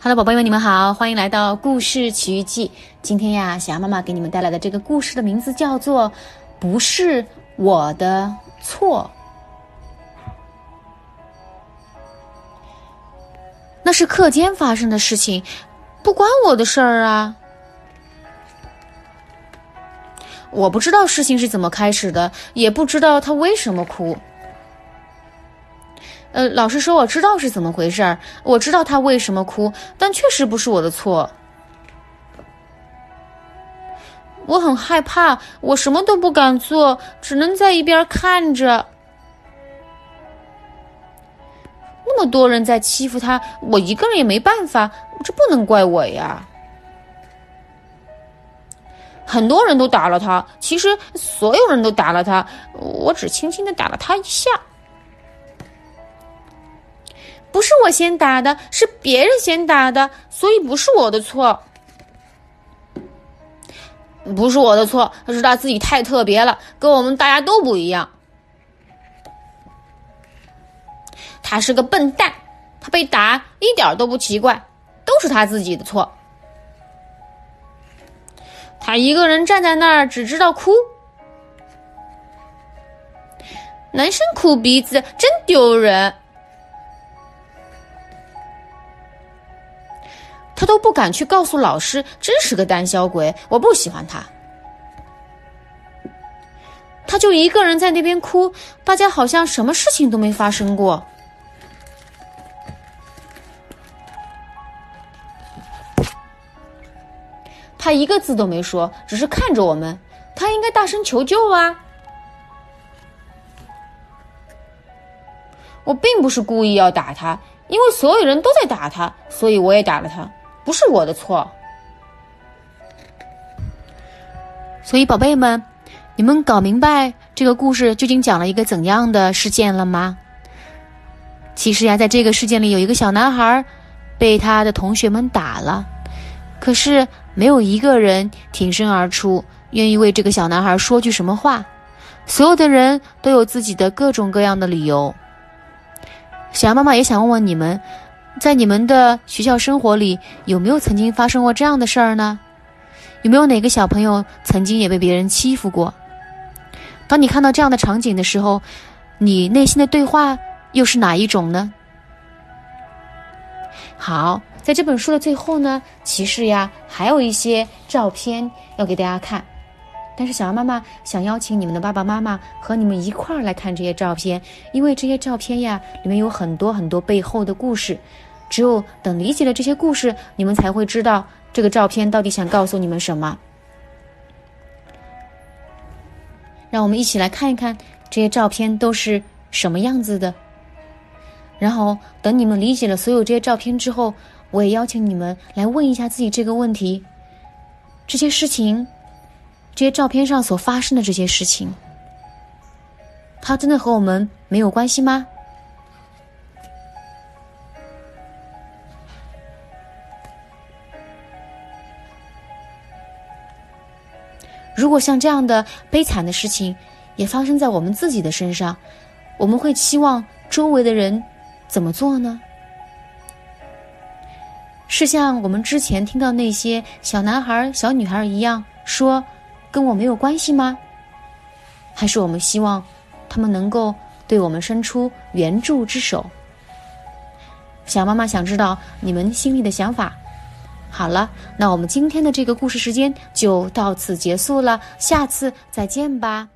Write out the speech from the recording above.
Hello，宝贝们，你们好，欢迎来到故事奇遇记。今天呀，小鸭妈妈给你们带来的这个故事的名字叫做《不是我的错》。那是课间发生的事情，不关我的事儿啊。我不知道事情是怎么开始的，也不知道他为什么哭。呃，老实说我知道是怎么回事儿，我知道他为什么哭，但确实不是我的错。我很害怕，我什么都不敢做，只能在一边看着。那么多人在欺负他，我一个人也没办法，这不能怪我呀。很多人都打了他，其实所有人都打了他，我只轻轻的打了他一下。不是我先打的，是别人先打的，所以不是我的错。不是我的错，是他自己太特别了，跟我们大家都不一样。他是个笨蛋，他被打一点都不奇怪，都是他自己的错。他一个人站在那儿，只知道哭。男生哭鼻子真丢人。他都不敢去告诉老师，真是个胆小鬼！我不喜欢他。他就一个人在那边哭，大家好像什么事情都没发生过。他一个字都没说，只是看着我们。他应该大声求救啊！我并不是故意要打他，因为所有人都在打他，所以我也打了他。不是我的错，所以宝贝们，你们搞明白这个故事究竟讲了一个怎样的事件了吗？其实呀，在这个事件里，有一个小男孩被他的同学们打了，可是没有一个人挺身而出，愿意为这个小男孩说句什么话。所有的人都有自己的各种各样的理由。小羊妈妈也想问问你们。在你们的学校生活里，有没有曾经发生过这样的事儿呢？有没有哪个小朋友曾经也被别人欺负过？当你看到这样的场景的时候，你内心的对话又是哪一种呢？好，在这本书的最后呢，其实呀，还有一些照片要给大家看。但是小羊妈妈想邀请你们的爸爸妈妈和你们一块儿来看这些照片，因为这些照片呀，里面有很多很多背后的故事。只有等理解了这些故事，你们才会知道这个照片到底想告诉你们什么。让我们一起来看一看这些照片都是什么样子的。然后等你们理解了所有这些照片之后，我也邀请你们来问一下自己这个问题：这些事情，这些照片上所发生的这些事情，它真的和我们没有关系吗？如果像这样的悲惨的事情也发生在我们自己的身上，我们会期望周围的人怎么做呢？是像我们之前听到那些小男孩、小女孩一样说“跟我没有关系”吗？还是我们希望他们能够对我们伸出援助之手？小妈妈想知道你们心里的想法。好了，那我们今天的这个故事时间就到此结束了，下次再见吧。